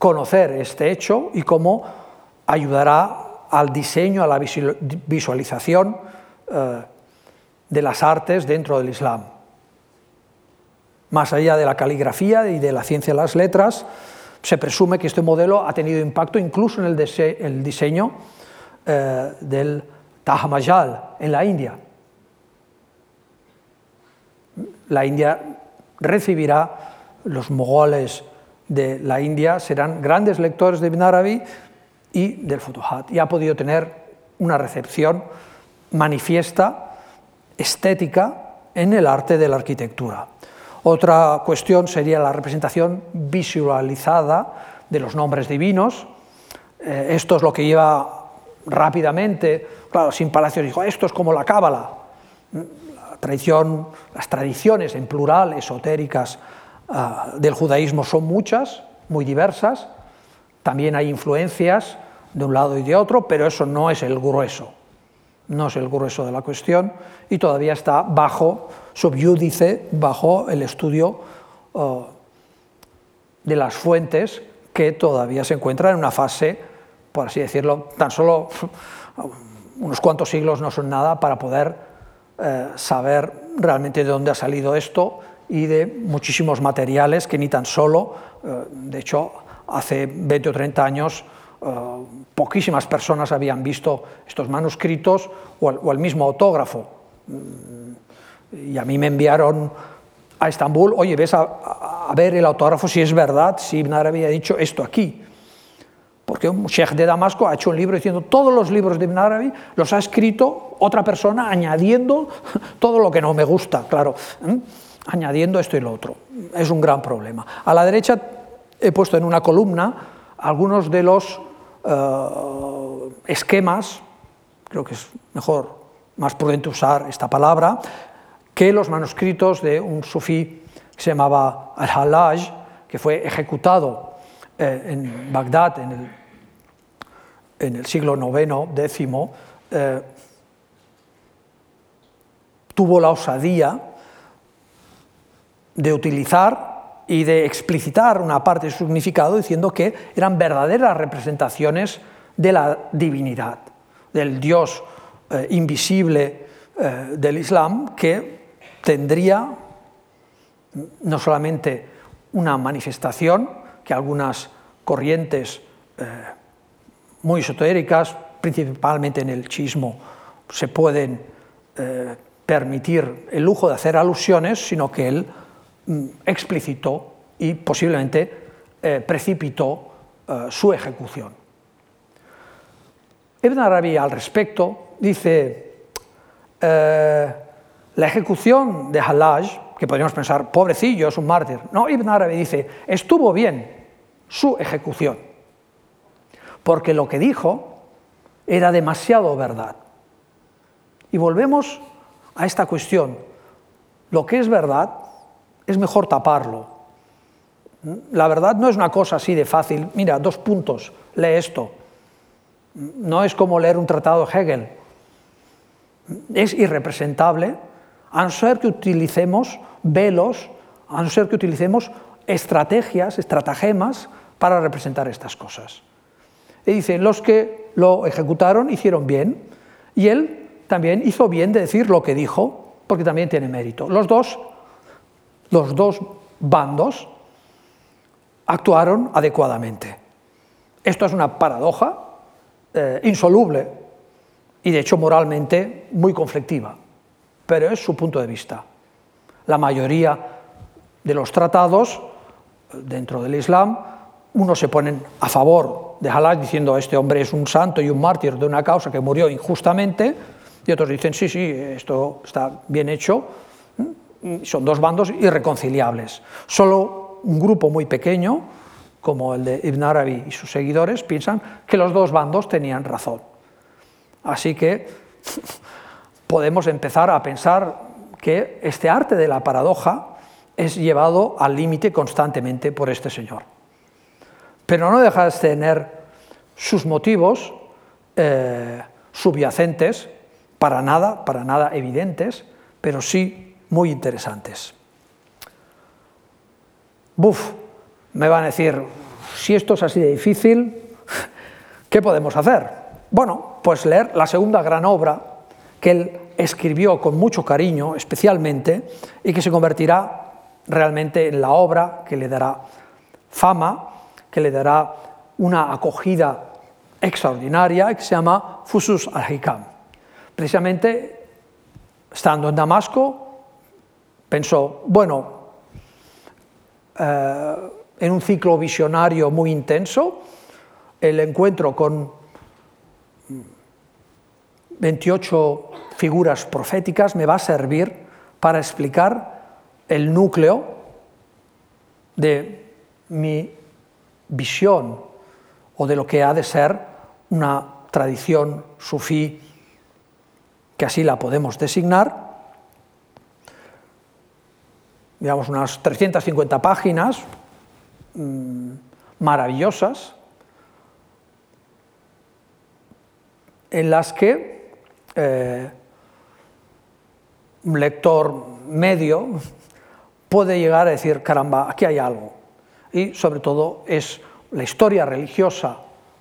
conocer este hecho y cómo ayudará al diseño, a la visualización eh, de las artes dentro del Islam. Más allá de la caligrafía y de la ciencia de las letras, se presume que este modelo ha tenido impacto incluso en el, diseño eh, del Taj Mahal en la India. La India recibirá los mogoles de la India serán grandes lectores de Ibn Arabi y del Futuhat, y ha podido tener una recepción manifiesta, estética, en el arte de la arquitectura. Otra cuestión sería la representación visualizada de los nombres divinos. Eh, esto es lo que lleva rápidamente, claro, sin palacios dijo, esto es como la cábala. La tradición, las tradiciones en plural esotéricas ah, del judaísmo son muchas, muy diversas. También hay influencias de un lado y de otro, pero eso no es el grueso no es el grueso de la cuestión y todavía está bajo, subyúdice, bajo el estudio uh, de las fuentes que todavía se encuentran en una fase, por así decirlo, tan solo [laughs] unos cuantos siglos no son nada para poder eh, saber realmente de dónde ha salido esto y de muchísimos materiales que ni tan solo, eh, de hecho, hace 20 o 30 años eh, poquísimas personas habían visto estos manuscritos o el, mismo autógrafo. Mm, y a mí me enviaron a Estambul, oye, ves a, ver el autógrafo si es verdad, si Ibn Arabi ha dicho esto aquí. Porque un sheikh de Damasco ha hecho un libro diciendo todos los libros de Ibn Arabi los ha escrito otra persona añadiendo [laughs] todo lo que no me gusta, claro, añadiendo esto y lo otro. Es un gran problema. A la derecha he puesto en una columna algunos de los eh, esquemas, creo que es mejor, más prudente usar esta palabra, que los manuscritos de un sufí que se llamaba Al-Halaj, que fue ejecutado eh, en Bagdad en el, siglo IX, eh, tuvo la osadía de utilizar y de explicitar una parte de su significado diciendo que eran verdaderas representaciones de la divinidad, del Dios eh, invisible eh, del Islam, que tendría no solamente una manifestación que algunas corrientes eh, muy esotéricas, principalmente en el chismo, se pueden permitir el lujo de hacer alusiones, sino que él explicitó y posiblemente eh, precipitó eh, su ejecución. Ibn Arabi al respecto dice, eh, la ejecución de Halaj, que podríamos pensar, pobrecillo, es un mártir. No, Ibn Arabi dice, estuvo bien su ejecución, porque lo que dijo era demasiado verdad. Y volvemos a esta cuestión. Lo que es verdad es mejor taparlo. La verdad no es una cosa así de fácil. Mira, dos puntos, lee esto. No es como leer un tratado de Hegel. Es irrepresentable, a no ser que utilicemos velos, a no ser que utilicemos estrategias, estratagemas para representar estas cosas. Y dice, los que lo ejecutaron hicieron bien, y él también hizo bien de decir lo que dijo, porque también tiene mérito. Los dos los dos bandos actuaron adecuadamente. Esto es una paradoja eh, insoluble y de hecho moralmente muy conflictiva, pero es su punto de vista. La mayoría de los tratados dentro del Islam, unos se ponen a favor de Halaj diciendo este hombre es un santo y un mártir de una causa que murió injustamente, y otros dicen sí, sí, esto está bien hecho, son dos bandos irreconciliables. Solo un grupo muy pequeño, como el de Ibn Arabi y sus seguidores, piensan que los dos bandos tenían razón. Así que [laughs] podemos empezar a pensar que este arte de la paradoja es llevado al límite constantemente por este señor. Pero no deja de tener sus motivos eh, subyacentes, para nada, para nada evidentes, pero sí muy interesantes. Buf, me van a decir, si esto es así de difícil, ¿qué podemos hacer? Bueno, pues leer la segunda gran obra que él escribió con mucho cariño, especialmente, y que se convertirá realmente en la obra que le dará fama, que le dará una acogida extraordinaria, que se llama Fusus al-Hikam. Precisamente, estando en Damasco, pensó, bueno, eh, en un ciclo visionario muy intenso. El encuentro con 28 figuras proféticas me va a servir para explicar el núcleo de mi visión o de lo que ha de ser una tradición sufí, que así la podemos designar, digamos unas 350 páginas mmm, maravillosas, en las que eh, un lector medio puede llegar a decir, caramba, aquí hay algo. Y sobre todo es la historia religiosa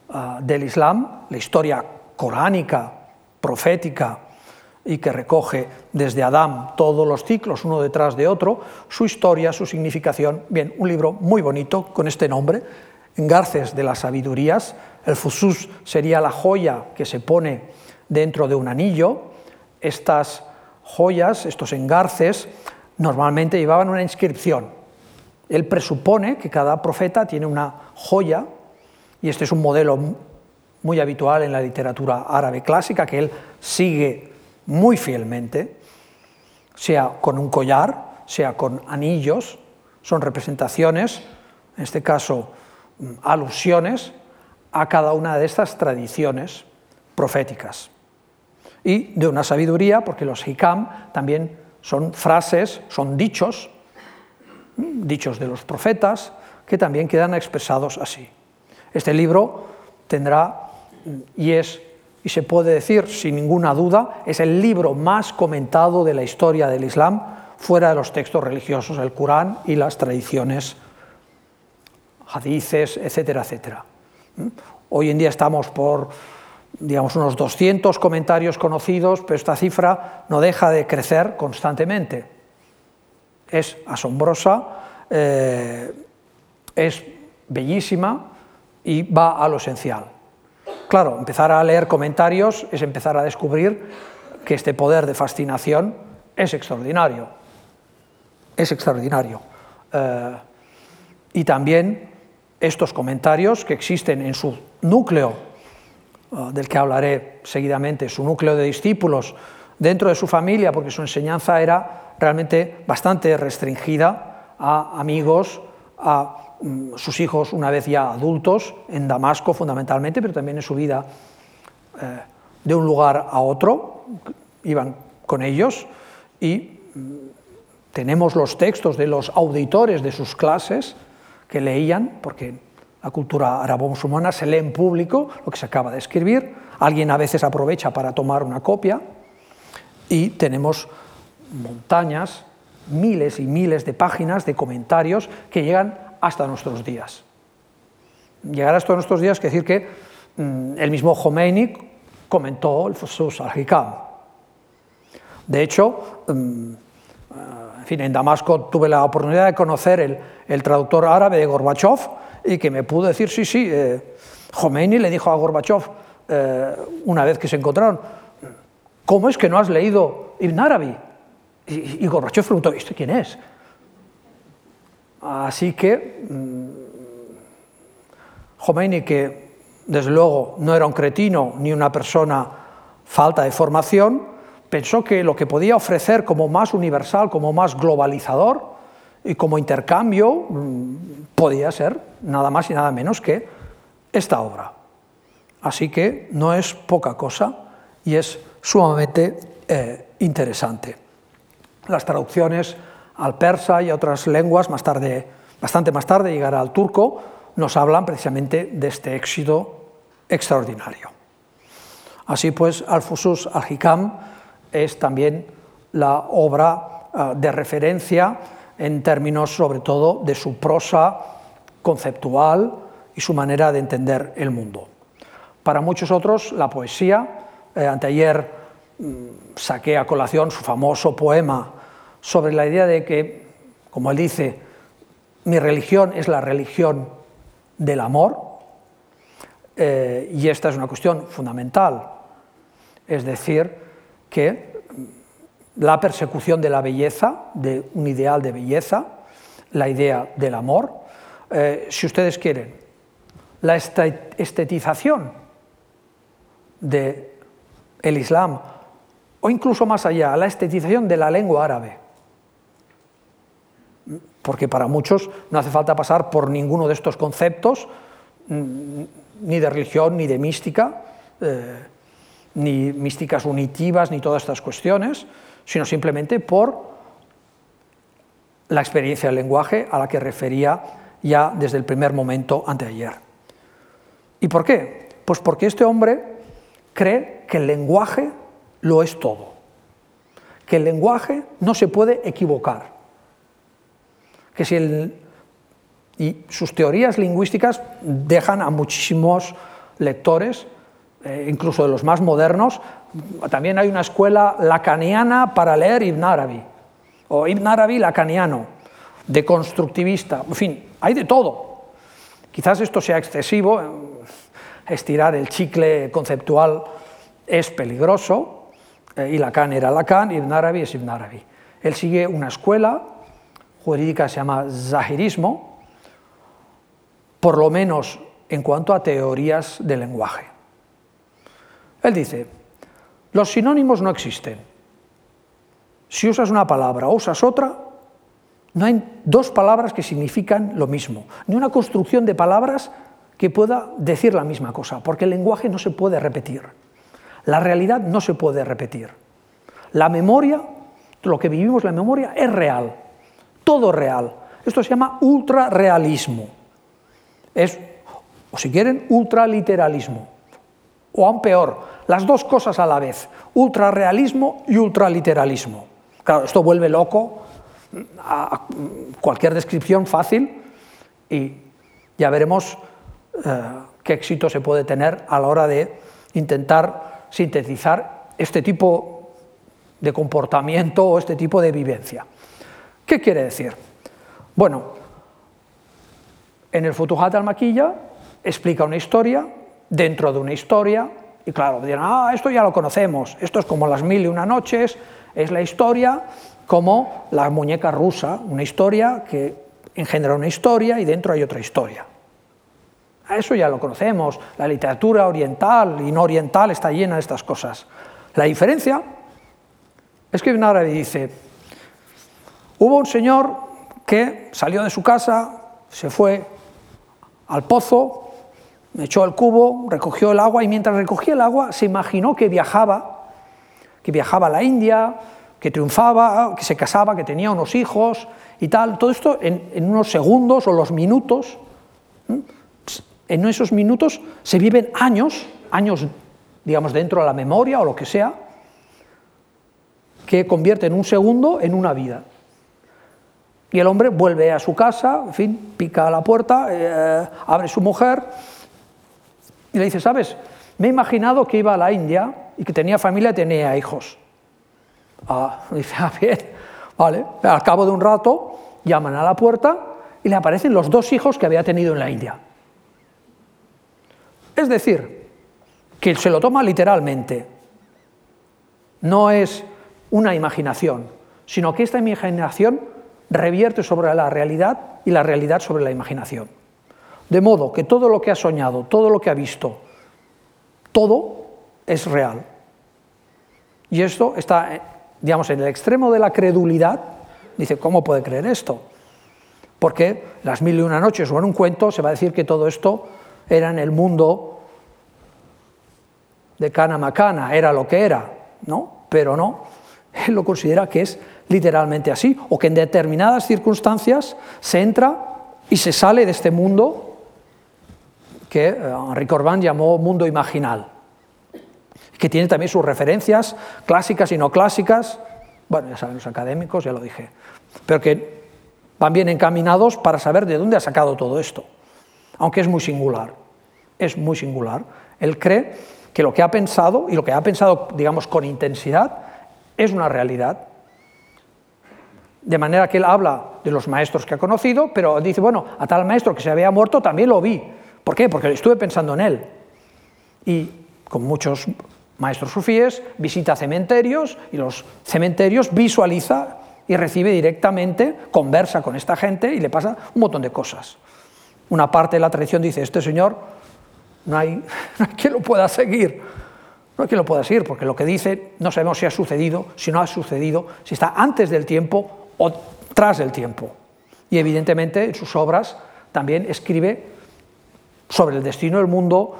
uh, del Islam, la historia coránica, profética, y que recoge desde Adán todos los ciclos, uno detrás de otro, su historia, su significación. Bien, un libro muy bonito con este nombre, Engarces de las Sabidurías. El fusus sería la joya que se pone dentro de un anillo. Estas joyas, estos engarces, normalmente llevaban una inscripción. Él presupone que cada profeta tiene una joya, y este es un modelo muy habitual en la literatura árabe clásica, que él sigue muy fielmente, sea con un collar, sea con anillos, son representaciones, en este caso mm, alusiones, a cada una de estas tradiciones proféticas. Y de una sabiduría, porque los hikam también son frases, son dichos, mm, dichos de los profetas, que también quedan expresados así. Este libro tendrá mm, y es y se puede decir sin ninguna duda, es el libro más comentado de la historia del Islam fuera de los textos religiosos, el Corán y las tradiciones hadices, etcétera, etcétera. ¿Mm? Hoy en día estamos por digamos unos 200 comentarios conocidos, pero esta cifra no deja de crecer constantemente. Es asombrosa, eh, es bellísima y va a lo esencial. Claro, empezar a leer comentarios es empezar a descubrir que este poder de fascinación es extraordinario. Es extraordinario. Eh, y también estos comentarios que existen en su núcleo, eh, del que hablaré seguidamente, su núcleo de discípulos dentro de su familia, porque su enseñanza era realmente bastante restringida a amigos, a sus hijos una vez ya adultos, en Damasco fundamentalmente, pero también en su vida eh, de un lugar a otro, iban con ellos y mm, tenemos los textos de los auditores de sus clases que leían, porque la cultura arabo-musulmana se lee en público lo que se acaba de escribir, alguien a veces aprovecha para tomar una copia. Y tenemos montañas, miles y miles de páginas de comentarios que llegan hasta nuestros días. Llegar hasta nuestros días quiere decir que mm, el mismo Khomeini comentó el Fusus al-Hikam. De hecho, mm, en fin, en Damasco tuve la oportunidad de conocer el, traductor árabe de Gorbachev y que me pudo decir, sí, sí, eh, Khomeini le dijo a Gorbachev eh, una vez que se encontraron, ¿cómo es que no has leído Ibn Arabi? Y, y Gorbachev preguntó, ¿esto quién es? Así que mm, Khomeini, que desde luego no era un cretino ni una persona falta de formación, pensó que lo que podía ofrecer como más universal, como más globalizador y como intercambio mm, podía ser nada más y nada menos que esta obra. Así que no es poca cosa y es sumamente eh, interesante. Las traducciones al persa y a otras lenguas, más tarde, bastante más tarde llegará al turco, nos hablan precisamente de este éxito extraordinario. Así pues, Al-Fusus al-Hikam es también la obra ah, de referencia en términos sobre todo de su prosa conceptual y su manera de entender el mundo. Para muchos otros, la poesía, eh, anteayer mm, saqué a colación su famoso poema sobre la idea de que, como él dice, mi religión es la religión del amor, eh, y esta es una cuestión fundamental, es decir, que la persecución de la belleza, de un ideal de belleza, la idea del amor, eh, si ustedes quieren, la estetización del el Islam, o incluso más allá, la estetización de la lengua árabe. Porque para muchos no hace falta pasar por ninguno de estos conceptos, mm, ni de religión, ni de mística, eh, ni místicas unitivas, ni todas estas cuestiones, sino simplemente por la experiencia del lenguaje a la que refería ya desde el primer momento anteayer. ¿Y por qué? Pues porque este hombre cree que el lenguaje lo es todo, que el lenguaje no se puede equivocar, que si el, y sus teorías lingüísticas dejan a muchísimos lectores, eh, incluso de los más modernos, también hay una escuela lacaniana para leer Ibn Arabi, o Ibn Arabi lacaniano, de constructivista, en fin, hay de todo. Quizás esto sea excesivo, estirar el chicle conceptual es peligroso, eh, y Lacan era Lacan, Ibn Arabi es Ibn Arabi. Él sigue una escuela jurídica se llama Zahirismo, por lo menos en cuanto a teorías del lenguaje. Él dice, los sinónimos no existen. Si usas una palabra o usas otra, no hay dos palabras que significan lo mismo, ni una construcción de palabras que pueda decir la misma cosa, porque el lenguaje no se puede repetir. La realidad no se puede repetir. La memoria, lo que vivimos la memoria, es real, todo real. Esto se llama ultrarrealismo. Es, o si quieren, ultraliteralismo. O aún peor, las dos cosas a la vez, ultrarrealismo y ultraliteralismo. Claro, esto vuelve loco a cualquier descripción fácil y ya veremos eh, qué éxito se puede tener a la hora de intentar sintetizar este tipo de comportamiento o este tipo de vivencia. ¿Qué quiere decir? Bueno, en el Futuhat al-Maquilla explica una historia dentro de una historia y claro, dirán, ah, esto ya lo conocemos, esto es como las mil y una noches, es la historia como la muñeca rusa, una historia que engendra una historia y dentro hay otra historia. Eso ya lo conocemos, la literatura oriental y no oriental está llena de estas cosas. La diferencia es que Ibn Arabi dice, hubo un señor que salió de su casa, se fue al pozo, echó el cubo, recogió el agua y mientras recogía el agua se imaginó que viajaba, que viajaba a la India, que triunfaba, que se casaba, que tenía unos hijos y tal. Todo esto en, unos segundos o los minutos. En esos minutos se viven años, años, digamos, dentro de la memoria o lo que sea, que convierten un segundo en una vida. Y el hombre vuelve a su casa, en fin, pica a la puerta, eh, abre su mujer y le dice, ¿sabes? Me he imaginado que iba a la India y que tenía familia y tenía hijos. Ah, [laughs] dice, ah, bien, vale. Al cabo de un rato llaman a la puerta y le aparecen los dos hijos que había tenido en la India. Es decir, que se lo toma literalmente. No es una imaginación, sino que esta imaginación revierte sobre la realidad y la realidad sobre la imaginación. De modo que todo lo que ha soñado, todo lo que ha visto, todo es real. Y esto está digamos, en el extremo de la credulidad, dice, ¿cómo puede creer esto? Porque las mil y una noches o en un cuento se va a decir que todo esto era en el mundo de Cana Macana, era lo que era, ¿no? Pero no, [laughs] él lo considera que es literalmente así, o que en determinadas circunstancias se entra y se sale de este mundo que eh, Henri Corbin llamó mundo imaginal que tiene también sus referencias clásicas y no clásicas, bueno, ya saben los académicos, ya lo dije, pero que van bien encaminados para saber de dónde ha sacado todo esto, aunque es muy singular, es muy singular. Él cree que lo que ha pensado, y lo que ha pensado, digamos, con intensidad, es una realidad. De manera que él habla de los maestros que ha conocido, pero dice, bueno, a tal maestro que se había muerto también lo vi. ¿Por qué? Porque estuve pensando en él. Y con muchos maestros sufíes, visita cementerios y los cementerios visualiza y recibe directamente, conversa con esta gente y le pasa un montón de cosas. una parte de la tradición dice, este señor no hay, [laughs] no hay quien lo pueda seguir, no hay quien lo pueda seguir, porque lo que dice no sabemos si ha sucedido, si no ha sucedido, si está antes del tiempo o tras del tiempo. Y evidentemente en sus obras también escribe sobre el destino del mundo,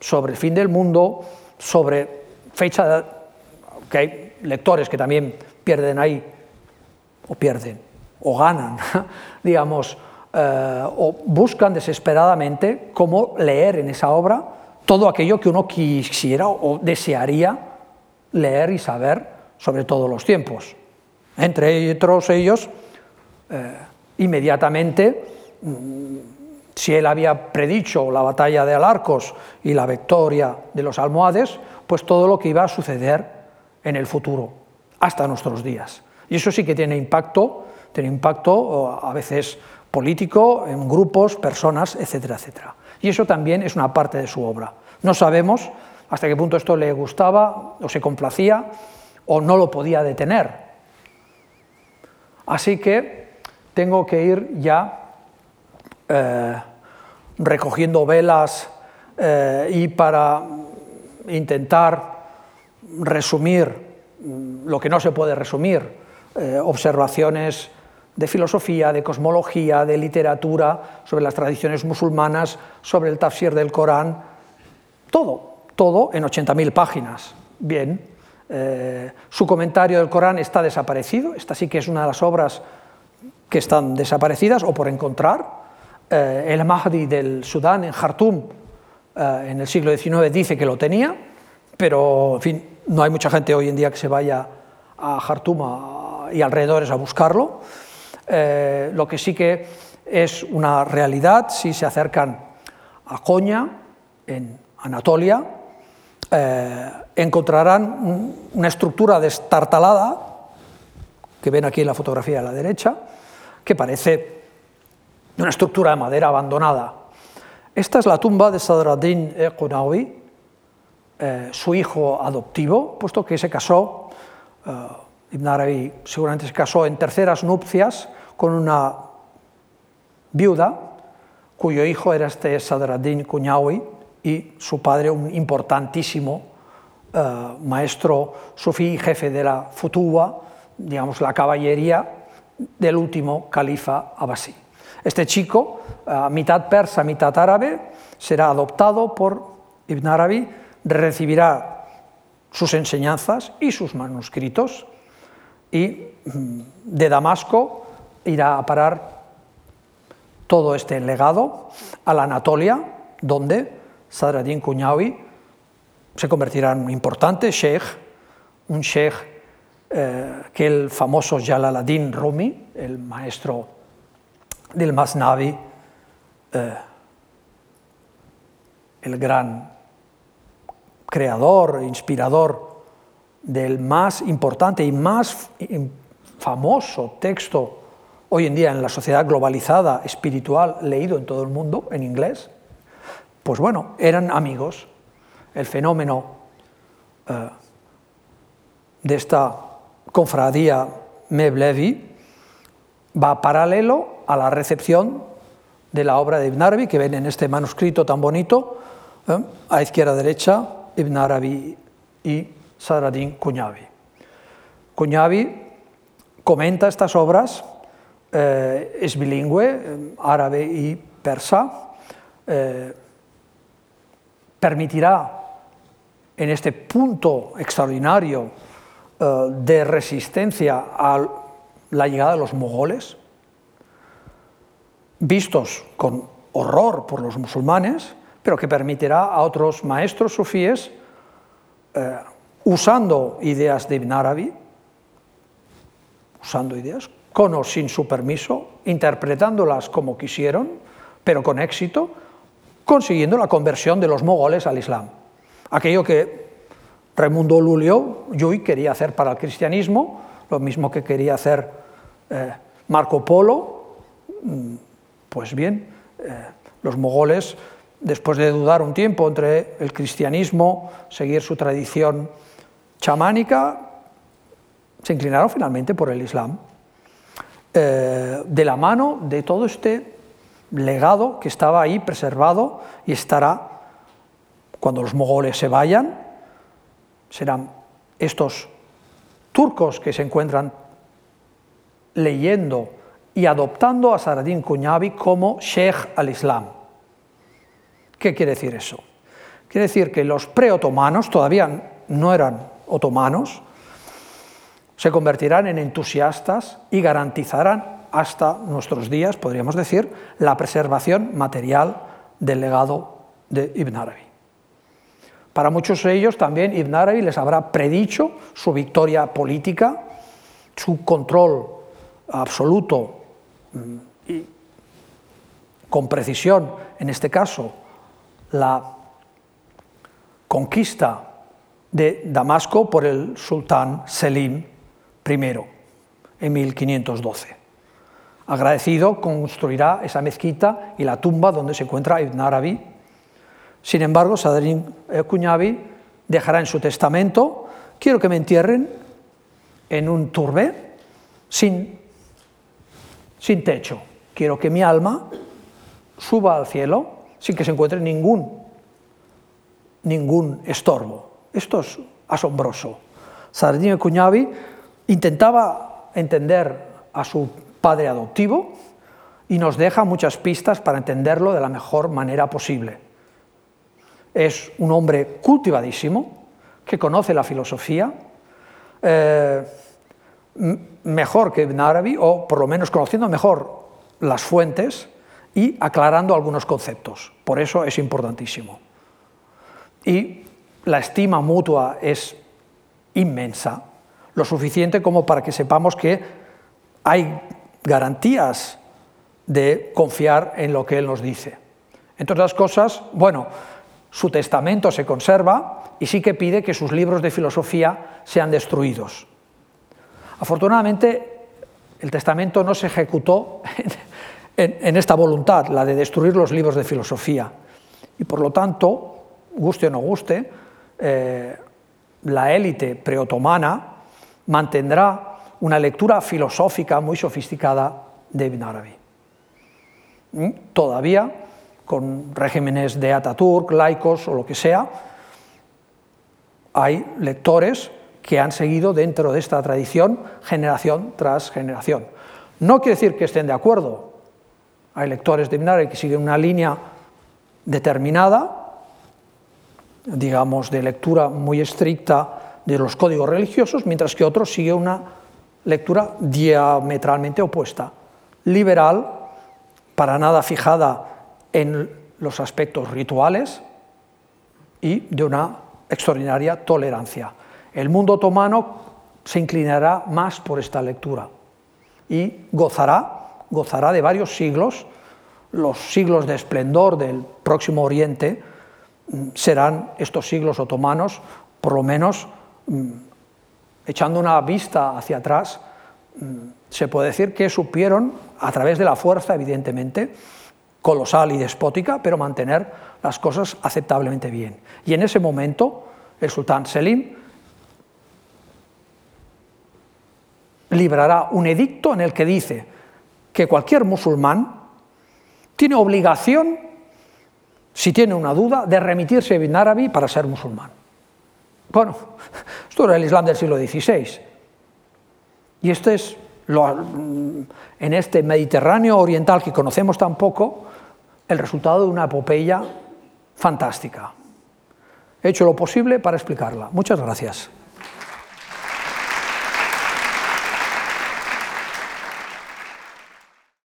sobre el fin del mundo, sobre fecha, que hay lectores que también pierden ahí, o pierden, o ganan, [laughs] digamos, eh, o buscan desesperadamente cómo leer en esa obra todo aquello que uno quisiera o desearía leer y saber sobre todos los tiempos. Entre otros ellos, eh, inmediatamente, mm, si él había predicho la batalla de Alarcos y la victoria de los almohades, pues todo lo que iba a suceder en el futuro, hasta nuestros días. Y eso sí que tiene impacto, tiene impacto a veces político, en grupos, personas, etcétera, etcétera. Y eso también es una parte de su obra. No sabemos hasta qué punto esto le gustaba o se complacía o no lo podía detener. Así que tengo que ir ya eh, recogiendo velas eh, y para intentar resumir mm, lo que no se puede resumir, eh, observaciones de filosofía, de cosmología, de literatura, sobre las tradiciones musulmanas, sobre el tafsir del Corán, todo, todo en 80.000 páginas. Bien, eh, su comentario del Corán está desaparecido, esta sí que es una de las obras que están desaparecidas o por encontrar. Eh, el Mahdi del Sudán en Jartum eh, en el siglo XIX dice que lo tenía, pero no hay mucha gente hoy en día que se vaya a Jartum y alrededores a buscarlo. Lo que sí que es una realidad, si se acercan a Coña, en Anatolia, encontrarán una estructura destartalada, que ven aquí en la fotografía a la derecha, que parece una estructura de madera abandonada. Esta es la tumba de Sadradin e Qunawi, eh, su hijo adoptivo, puesto que se casó, Ibn Arabi seguramente se casó en terceras nupcias con una viuda cuyo hijo era este Sadradin Kuñawi y su padre un importantísimo eh, maestro sufí, jefe de la futua, digamos la caballería del último califa abasí. Este chico, mitad persa, mitad árabe, será adoptado por Ibn Arabi, recibirá sus enseñanzas y sus manuscritos y mm, de Damasco irá a parar todo este legado a la Anatolia, donde Sadradin Kunyawi se convertirá en un importante sheikh, un sheikh eh, que el famoso Jalaladdin Rumi, el maestro del Masnavi, eh, el gran creador, inspirador del más importante y más famoso texto hoy en día en la sociedad globalizada, espiritual, leído en todo el mundo, en inglés, pues bueno, eran amigos. El fenómeno eh, de esta confradía Meblevi va paralelo a la recepción de la obra de Ibn Arabi, que ven en este manuscrito tan bonito, eh, a izquierda derecha, Ibn Arabi y Sadradin Kunyabi. Kunyabi comenta estas obras eh, es bilingüe, árabe y persa, permitirá en este punto extraordinario de resistencia a la llegada de los mogoles, vistos con horror por los musulmanes, pero que permitirá a otros maestros sufíes, usando ideas de Ibn Arabi, usando ideas, con o sin su permiso, interpretándolas como quisieron, pero con éxito, consiguiendo la conversión de los mogoles al Islam. Aquello que Raimundo Lulio Llull quería hacer para el cristianismo, lo mismo que quería hacer eh, Marco Polo, mm, pues bien, eh, los mogoles, después de dudar un tiempo entre el cristianismo, seguir su tradición chamánica, se inclinaron finalmente por el Islam. Eh, de la mano de todo este legado que estaba ahí preservado y estará cuando los mogoles se vayan, serán estos turcos que se encuentran leyendo y adoptando a Saradin Kunyabi como Sheikh al-Islam. ¿Qué quiere decir eso? Quiere decir que los pre-otomanos, todavía no eran otomanos, se convertirán en entusiastas y garantizarán hasta nuestros días, podríamos decir, la preservación material del legado de Ibn Arabi. Para muchos de ellos también Ibn Arabi les habrá predicho su victoria política, su control absoluto mm, y con precisión, en este caso, la conquista de Damasco por el sultán Selim I en 1512. Agradecido construirá esa mezquita y la tumba donde se encuentra Ibn Arabi sin embargo, Sadrin Kunyabi dejará en su testamento, quiero que me entierren en un turbe sin, sin techo. Quiero que mi alma suba al cielo sin que se encuentre ningún, ningún estorbo. Esto es asombroso. Sadrin Kunyabi intentaba entender a su padre adoptivo y nos deja muchas pistas para entenderlo de la mejor manera posible es un hombre cultivadísimo, que conoce la filosofía, eh, mejor que Ibn Arabi, o por lo menos conociendo mejor las fuentes y aclarando algunos conceptos. Por eso es importantísimo. Y la estima mutua es inmensa, lo suficiente como para que sepamos que hay garantías de confiar en lo que él nos dice. Entre otras cosas, bueno, su testamento se conserva y sí que pide que sus libros de filosofía sean destruidos. Afortunadamente, el testamento no se ejecutó en, esta voluntad, la de destruir los libros de filosofía. Y por lo tanto, guste o no guste, eh, la élite preotomana mantendrá una lectura filosófica muy sofisticada de Ibn Arabi. ¿Mm? Todavía con regímenes de Ataturk, laicos o lo que sea, hay lectores que han seguido dentro de esta tradición generación tras generación. No quiere decir que estén de acuerdo. Hay lectores de Ibn que siguen una línea determinada, digamos, de lectura muy estricta de los códigos religiosos, mientras que otros siguen una lectura diametralmente opuesta, liberal, para nada fijada en los aspectos rituales y de una extraordinaria tolerancia. El mundo otomano se inclinará más por esta lectura y gozará, gozará de varios siglos. Los siglos de esplendor del próximo Oriente mm, serán estos siglos otomanos, por lo menos mm, echando una vista hacia atrás, mm, se puede decir que supieron, a través de la fuerza, evidentemente, colosal y despótica, pero mantener las cosas aceptablemente bien. Y en ese momento el sultán Selim librará un edicto en el que dice que cualquier musulmán tiene obligación, si tiene una duda, de remitirse a Ibn Arabi para ser musulmán. Bueno, [laughs] esto era el Islam del siglo XVI. Y esto es en este Mediterráneo oriental que conocemos tan poco, el resultado de una epopeya fantástica. He hecho lo posible para explicarla. Muchas gracias.